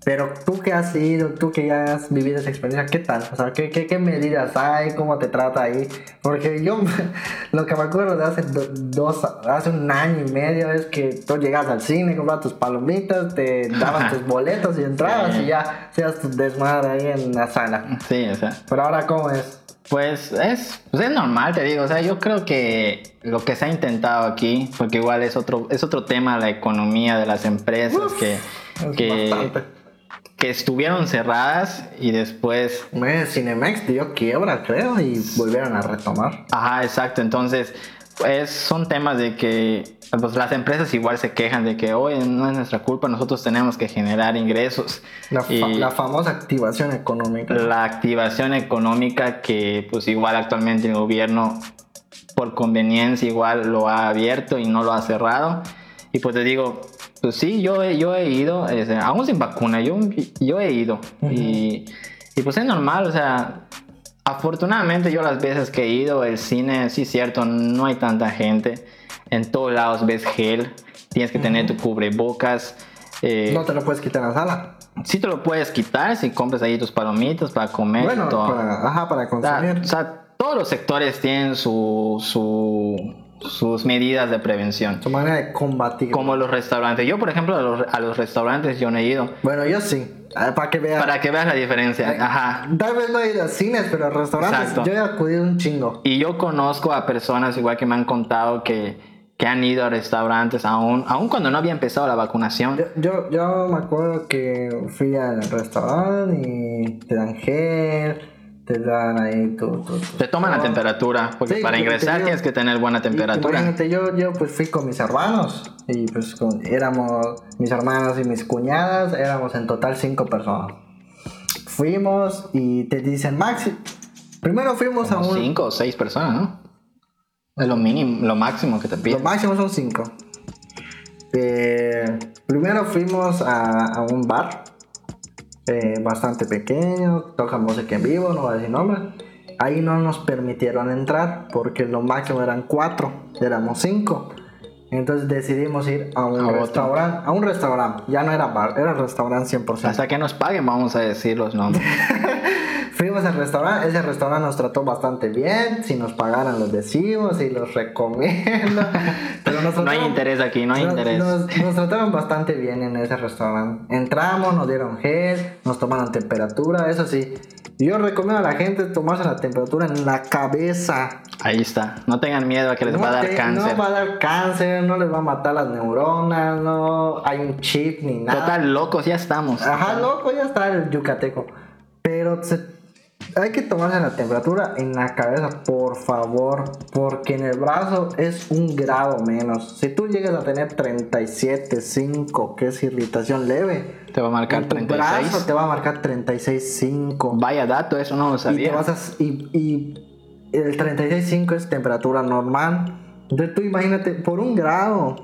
Pero tú que has ido, tú que ya has vivido esa experiencia, ¿qué tal? O sea, ¿qué, qué, qué medidas hay? ¿Cómo te trata ahí? Porque yo lo que me acuerdo de hace do- dos, hace un año y medio es que tú llegas al cine, comprabas tus palomitas, te daban tus boletos y entrabas Sí. y ya seas tu desmadre ahí en la sala. Sí, o sea. Pero ahora, ¿cómo es? Pues es, pues es normal, te digo. O sea, yo creo que lo que se ha intentado aquí, porque igual es otro, es otro tema la economía de las empresas Uf, que, Es que, bastante. Que estuvieron cerradas y después Cinemex dio quiebra, creo, y volvieron a retomar. Ajá, exacto. Entonces, pues son temas de que pues, las empresas igual se quejan de que, oye, no es nuestra culpa, nosotros tenemos que generar ingresos. La, fa- Y la famosa activación económica. la activación económica que pues igual actualmente el gobierno por conveniencia igual lo ha abierto y no lo ha cerrado. Y pues te digo, pues sí, yo, he- yo he ido, este, aún sin vacuna, yo, yo he ido. y, y pues es normal, o sea, afortunadamente yo las veces que he ido, el cine, sí es cierto, no hay tanta gente. En todos lados ves gel, tienes que tener tu cubrebocas. eh, No te lo puedes quitar en la sala. Sí te lo puedes quitar si compras ahí tus palomitas para comer. y Bueno, todo. para, ajá, para O sea, consumir. o sea, todos los sectores tienen su, su- sus medidas de prevención. Su manera de combatir. Como los restaurantes. Yo, por ejemplo, a los, a los restaurantes yo no he ido. Bueno, yo sí. Ah, Para que veas. Para que veas la diferencia. Ajá. Tal vez no he ido a cines, pero a restaurantes Exacto. yo he acudido un chingo. Y yo conozco a personas igual que me han contado que, que han ido a restaurantes aún, aún cuando no había empezado la vacunación. Yo, yo, yo me acuerdo que fui al restaurante y te dan gel, te dan ahí tu- Te toman la todo. temperatura, porque Sí, para ingresar tienes que tener buena temperatura. Imagínate, yo, yo pues fui con mis hermanos y pues con- éramos mis hermanos y mis cuñadas, éramos en total cinco personas. Fuimos y te dicen Maxi. Primero fuimos a un... cinco o seis personas, ¿no? Es lo mínimo, lo máximo que te Lo piden. máximo son cinco. Eh, primero fuimos a, a un bar eh, bastante pequeño, toca música en vivo, no voy a decir nombre. Ahí no nos permitieron entrar porque lo máximo eran cuatro, éramos cinco. Entonces decidimos ir a un restaurante, a un restaurante, ya no era bar, era restaurante 100%. Hasta que nos paguen vamos a decir los nombres. Fuimos al restaurante, ese restaurante nos trató bastante bien, si nos pagaran los decimos y los recomiendo. Pero nos No hay trataron- interés aquí, no hay nos, interés. Nos, nos trataron bastante bien en ese restaurante. Entramos, nos dieron gel, nos tomaron temperatura, eso sí. Yo recomiendo a la gente tomarse la temperatura en la cabeza. Ahí está. No tengan miedo a que les va a dar te- cáncer. No va a dar cáncer, no les va a matar las neuronas, no hay un chip ni nada. Total, locos ya estamos. Ajá, loco, ya está el yucateco. Pero se- hay que tomarse la temperatura en la cabeza, por favor. Porque en el brazo es un grado menos. Si tú llegas a tener 37.5, que es irritación leve, Te va a marcar en tu brazo 36. te va a marcar 36.5. Vaya dato, eso no lo Y, te sabía. vas a- y, y el 36.5 es temperatura normal. Entonces tú imagínate, por un grado,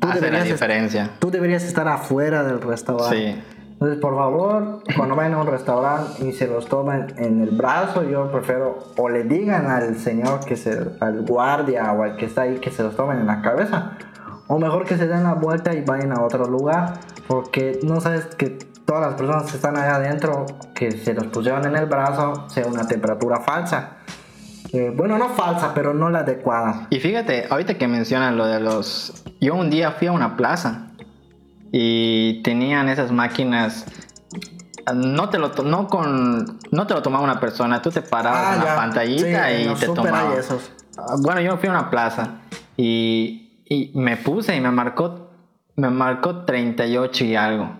tú Hace la deberías, est- diferencia. tú deberías estar afuera del restaurante. Sí. Entonces, por favor, cuando vayan a un restaurante y se los tomen en el brazo, yo prefiero o le digan al señor que se, al guardia o al que está ahí que se los tomen en la cabeza, o mejor que se den la vuelta y vayan a otro lugar, porque no sabes que todas las personas que están allá adentro que se los pusieron en el brazo sea una temperatura falsa. Eh, bueno, no falsa, pero no la adecuada. Y fíjate, ahorita que mencionan lo de los... Yo un día fui a una plaza y tenían esas máquinas... No te lo, no con, no te lo tomaba una persona, tú te parabas en la Ah, ya. pantallita Sí, y te tomaba. esos. Ah, Bueno, yo fui a una plaza y, y me puse y me marcó, me marcó 38 y algo.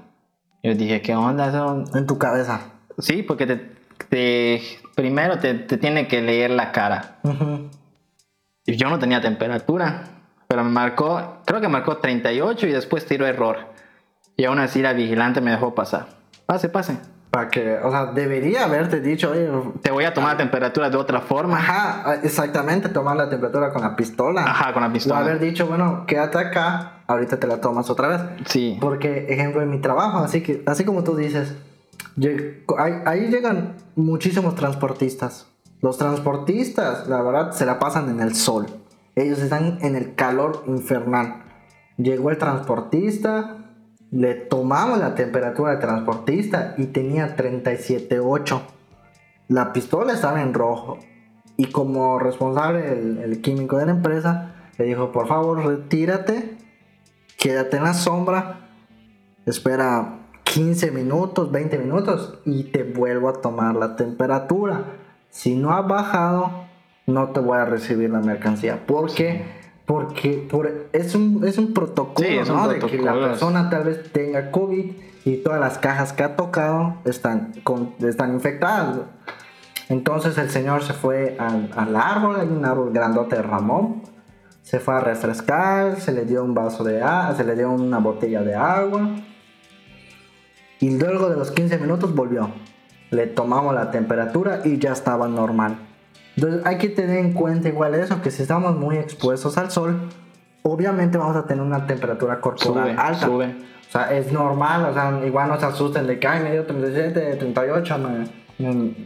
Yo dije, ¿qué onda? Eso? En tu cabeza. Sí, porque te, te- primero te, te tiene que leer la cara. Y yo no tenía temperatura, pero me marcó, creo que marcó 38 y después tiró error. Y aún así la vigilante me dejó pasar. Pase, pase. Para que, o sea, debería haberte dicho, oye, Te voy a tomar la temperatura de otra forma. Ajá, exactamente, tomar la temperatura con la pistola. Ajá, con la O pistola. haber dicho, bueno, quédate acá, ahorita te la tomas otra vez. Sí. Porque, ejemplo, en mi trabajo, así que, así como tú dices, ahí, ahí llegan muchísimos transportistas. Los transportistas, la verdad, se la pasan en el sol. Ellos están en el calor infernal. Llegó el transportista, le tomamos la temperatura del transportista y tenía 37.8. La pistola estaba en rojo. Y como responsable, el, el químico de la empresa, le dijo, por favor, retírate, quédate en la sombra, espera 15 minutos, 20 minutos y te vuelvo a tomar la temperatura. Si no ha bajado, no te voy a recibir la mercancía. ¿Por qué? Porque por- es, un, es un protocolo, Sí, es un ¿no? De que la persona tal vez tenga COVID y todas las cajas que ha tocado están, con- están infectadas. Entonces el señor se fue al, al árbol, hay un árbol grandote de Ramón. Se fue a refrescar, se le dio un vaso de agua, se le dio una botella de agua. Y luego de los 15 minutos volvió. Le tomamos la temperatura y ya estaba normal. Entonces hay que tener en cuenta igual eso, que si estamos muy expuestos al sol, obviamente vamos a tener una temperatura corporal Sube, alta. sube. O sea, es normal, o sea, igual no se asusten de que, ay, me dio 37, 38, me,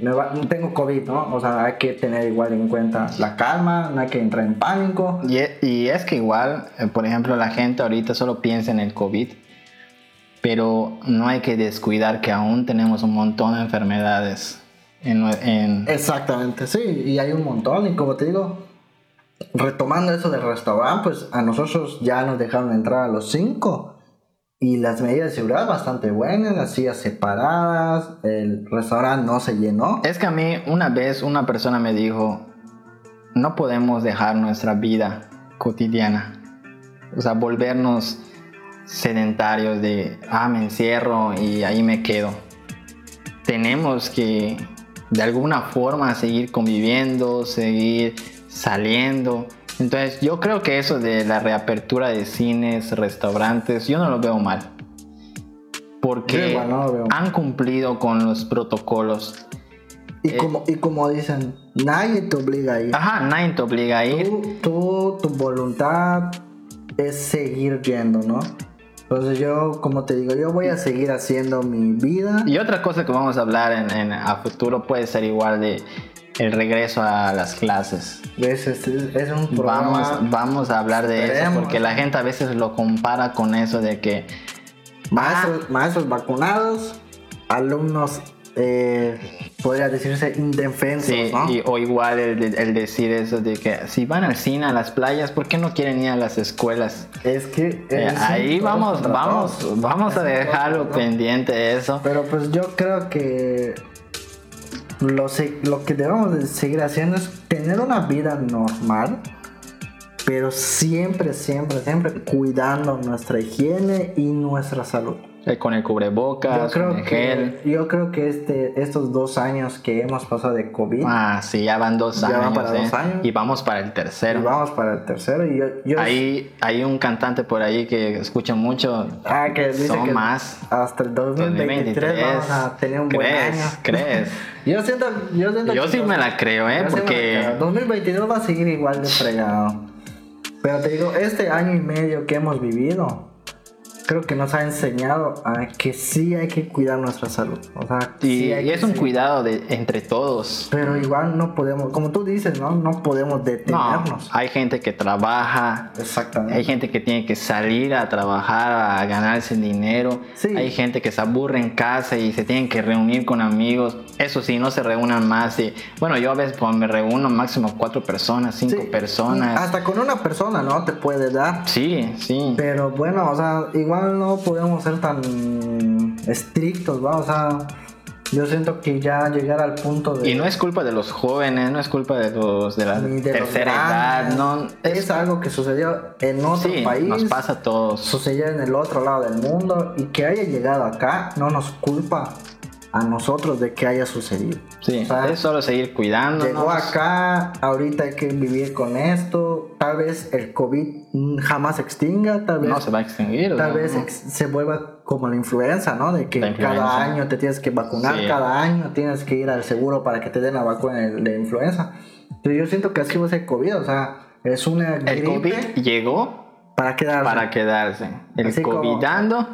me- va- tengo COVID, ¿no? O sea, hay que tener igual en cuenta la calma, no hay que entrar en pánico. Y, e- y es que igual, eh, por ejemplo, la gente ahorita solo piensa en el COVID, pero no hay que descuidar que aún tenemos un montón de enfermedades. En, Exactamente, sí, y hay un montón, y como te digo, retomando eso del restaurante, pues a nosotros ya nos dejaron entrar a los 5 y las medidas de seguridad bastante buenas, las sillas separadas, el restaurante no se llenó. Es que a mí una vez una persona me dijo, no podemos dejar nuestra vida cotidiana, o sea, volvernos sedentarios de, ah, me encierro y ahí me quedo. Tenemos que de alguna forma seguir conviviendo, seguir saliendo. Entonces yo creo que eso de la reapertura de cines, restaurantes, yo no lo veo mal. Porque igual no lo veo. han cumplido con los protocolos. Y como, y como dicen, nadie te obliga a ir. Ajá, nadie te obliga a ir. Tú, tú, tu voluntad es seguir yendo, ¿no? Entonces yo, como te digo, yo voy a seguir haciendo mi vida. Y otra cosa que vamos a hablar en, en- a futuro puede ser igual de el regreso a las clases. Es, es, es un programa. Vamos, vamos a hablar de eso porque la gente a veces lo compara con eso de que Maestros, maestros vacunados, alumnos, eh, podría decirse, indefensos, Sí, ¿no? y- o igual el, de- el decir eso de que si van al cine, a las playas, ¿por qué no quieren ir a las escuelas? Es que... Eh, ahí vamos, vamos, todos. vamos Es a todos dejarlo todos. pendiente eso. Pero pues yo creo que lo, lo que debemos de seguir haciendo es tener una vida normal, pero siempre, siempre, siempre cuidando nuestra higiene y nuestra salud. Eh, Con el Yo cubrebocas, con creo, el gel. que, yo creo que este, estos dos años que hemos pasado de COVID, Ah, sí, ya van dos Ya van años. para ¿eh? dos años. Y vamos para el tercero. y vamos para el tercero, y yo... yo Hay, hay un cantante por ahí que escucho mucho. ah, que dice Son que más. hasta el 2023, vamos a tener un buen ¿Crees? año. ¿Crees? Yo siento, yo siento Yo que sí los- me la creo, ¿eh? Yo sí Porque... creo. 2022 va a seguir igual de fregado. Pero te digo, este año y medio que hemos vivido, creo que nos ha enseñado a que sí hay que cuidar nuestra salud. O sea, Y, sí hay y que es un seguir. cuidado de entre todos. Pero igual no podemos, como tú dices, ¿no? No podemos No, detenernos. hay gente que trabaja, Exactamente. hay gente que tiene que salir a trabajar, a ganarse dinero. Sí. Hay gente que se aburre en casa y se tienen que reunir con amigos. Eso sí, no se reúnan más. Y, bueno, yo a veces pues, me reúno máximo cuatro personas, cinco Sí, personas. Hasta con una persona, ¿no? Te puede dar. Sí, sí. Pero bueno, o sea, igual no podemos ser tan estrictos, ¿va? O sea, yo siento que ya llegar al punto de... Y no es culpa de los jóvenes, no es culpa de los de la de tercera edad, no. es, Es, algo que sucedió en otro sí, país, nos pasa a todos. sucedió en el otro lado del mundo y que haya llegado acá no nos culpa a nosotros de que haya sucedido. Sí, O sea, es solo seguir cuidándonos. Llegó acá, ahorita hay que vivir con esto, tal vez el COVID jamás se extinga, tal vez No se va a extinguir. Tal ¿no? vez se vuelva como la influenza, ¿no? De que cada año te tienes que vacunar, Sí. cada año tienes que ir al seguro para que te den la vacuna de, influenza. Pero yo siento que así va a ser COVID, o sea, es una El gripe COVID llegó para quedarse. para quedarse. El Así COVID como- dando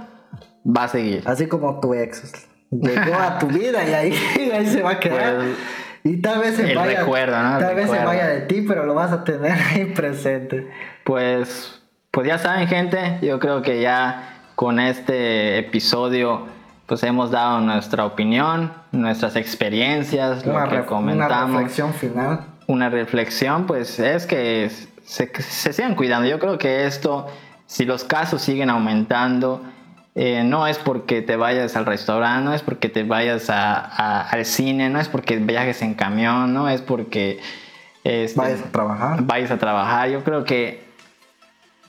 va a seguir. Así como tu ex llegó a tu vida y ahí, ahí se va a quedar. Pues, y tal vez se vaya, recuerdo, ¿no? Tal vez se vaya de ti, pero lo vas a tener ahí presente. Pues, pues ya saben, gente, yo creo que ya con este episodio pues hemos dado nuestra opinión, nuestras experiencias, Una, lo que ref- una comentamos. reflexión final. una reflexión, pues es que se, se sigan cuidando. Yo creo que esto, si los casos siguen aumentando, eh, no es porque te vayas al restaurante, no es porque te vayas a- a- al cine, no es porque viajes en camión, no es porque este, Vayas a trabajar. vayas a trabajar. Yo creo que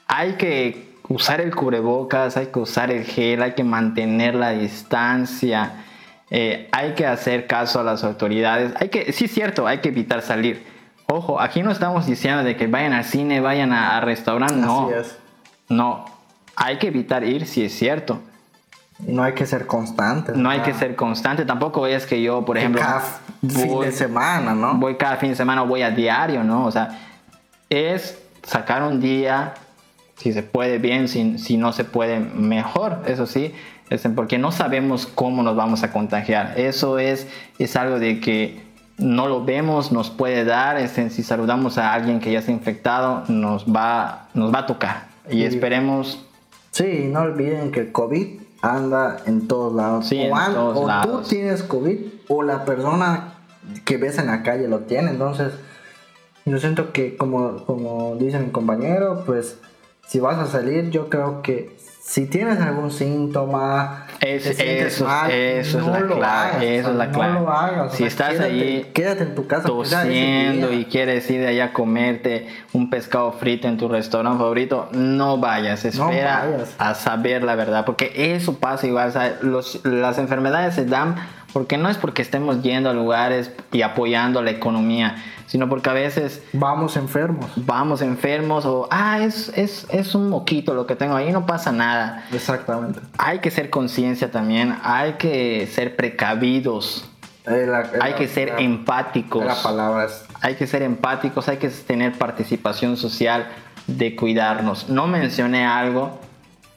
hay que usar el cubrebocas, hay que usar el gel, hay que mantener la distancia, eh, hay que hacer caso a las autoridades. Hay que, sí es cierto, hay que evitar salir. Ojo, aquí no estamos diciendo de que vayan al cine, vayan a, a restaurante, no, Así es. no. Hay que evitar ir, sí es cierto. No hay que ser constantes. No hay que ser constante. Tampoco es que yo, por ejemplo, cada fin voy- de semana, ¿no? voy cada fin de semana, voy a diario, ¿no? O sea, es sacar un día, si se puede bien, si, si no se puede mejor, eso sí, este, porque no sabemos cómo nos vamos a contagiar. Eso es, es algo de que no lo vemos, nos puede dar, este, si saludamos a alguien que ya está infectado, nos va, nos va a tocar. Y esperemos, Sí, no olviden que el COVID anda en todos lados. Sí, o en todos o lados. tú tienes COVID o la persona que ves en la calle lo tiene. Entonces, yo siento que como, como dice mi compañero, pues si vas a salir, yo creo que si tienes algún síntoma, Es- eso- mal, eso es la clave, hagas, eso es la clave. No lo hagas. o Si sea, estás quédate- ahí quédate en tu casa. tosiendo y quieres ir de allá a comerte un pescado frito en tu restaurante favorito, no vayas, espera vayas. a saber la verdad, porque eso pasa igual, o sea, los- las enfermedades se dan porque no es porque estemos yendo a lugares y apoyando la economía, sino porque a veces Vamos enfermos. vamos enfermos o, ah, es, es, es un moquito lo que tengo ahí, no pasa nada. Exactamente. Hay que ser conciencia también, hay que ser precavidos, Eh, la- hay la- que ser la- empáticos. La palabra es Hay que ser empáticos, hay que tener participación social de cuidarnos. No mencioné algo,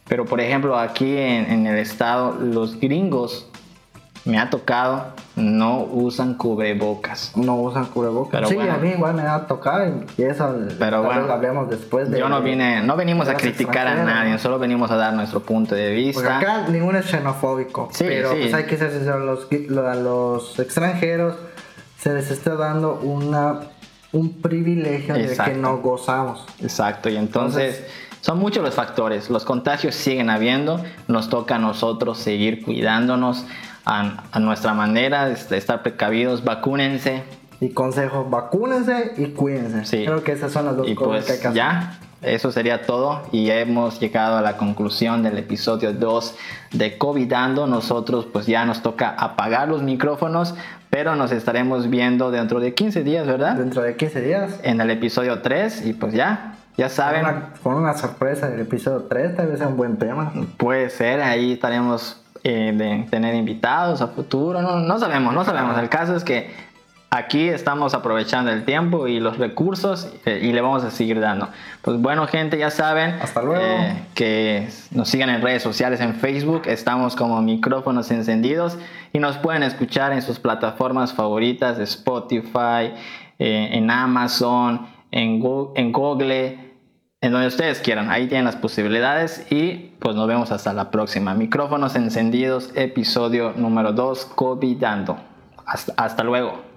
pero por ejemplo aquí en, en el estado los gringos me ha tocado, no usan cubrebocas. No usan cubrebocas. Pero sí, bueno. a mí igual me ha tocado y eso Pero bueno, lo hablemos después de... Yo no vine, no venimos a criticar a nadie, solo venimos a dar nuestro punto de Porque vista. acá ninguno es xenofóbico. Sí, pero sí. pues hay que ser sinceros, a los extranjeros se les está dando una un privilegio de Exacto. que no gozamos. Exacto, y entonces son muchos los factores. Los contagios siguen habiendo, nos toca a nosotros seguir cuidándonos a, a nuestra manera, este, estar precavidos, vacúnense. Y consejo, vacúnense y cuídense. Sí. Creo que esas son las dos Y cosas que hay pues que hacer. ya, eso sería todo y hemos llegado a la conclusión del episodio 2 de Covidando. Nosotros pues ya nos toca apagar los micrófonos, pero nos estaremos viendo dentro de 15 días, ¿verdad? Dentro de 15 días. En el episodio 3 y pues ya, ya Con saben. una, con una sorpresa del episodio 3, tal vez sea un buen tema. Puede ser, ahí estaremos eh, de tener invitados a futuro, no, no sabemos, no sabemos. El caso es que aquí estamos aprovechando el tiempo y los recursos eh, y le vamos a seguir dando. Pues bueno, gente, ya saben Hasta luego. eh, que nos sigan en redes sociales, en Facebook, estamos como micrófonos encendidos y nos pueden escuchar en sus plataformas favoritas, Spotify, eh, en Amazon, en, Go- en Google en donde ustedes quieran. Ahí tienen las posibilidades y pues nos vemos hasta la próxima. Micrófonos encendidos, episodio número 2, Covidando. Hasta, hasta luego.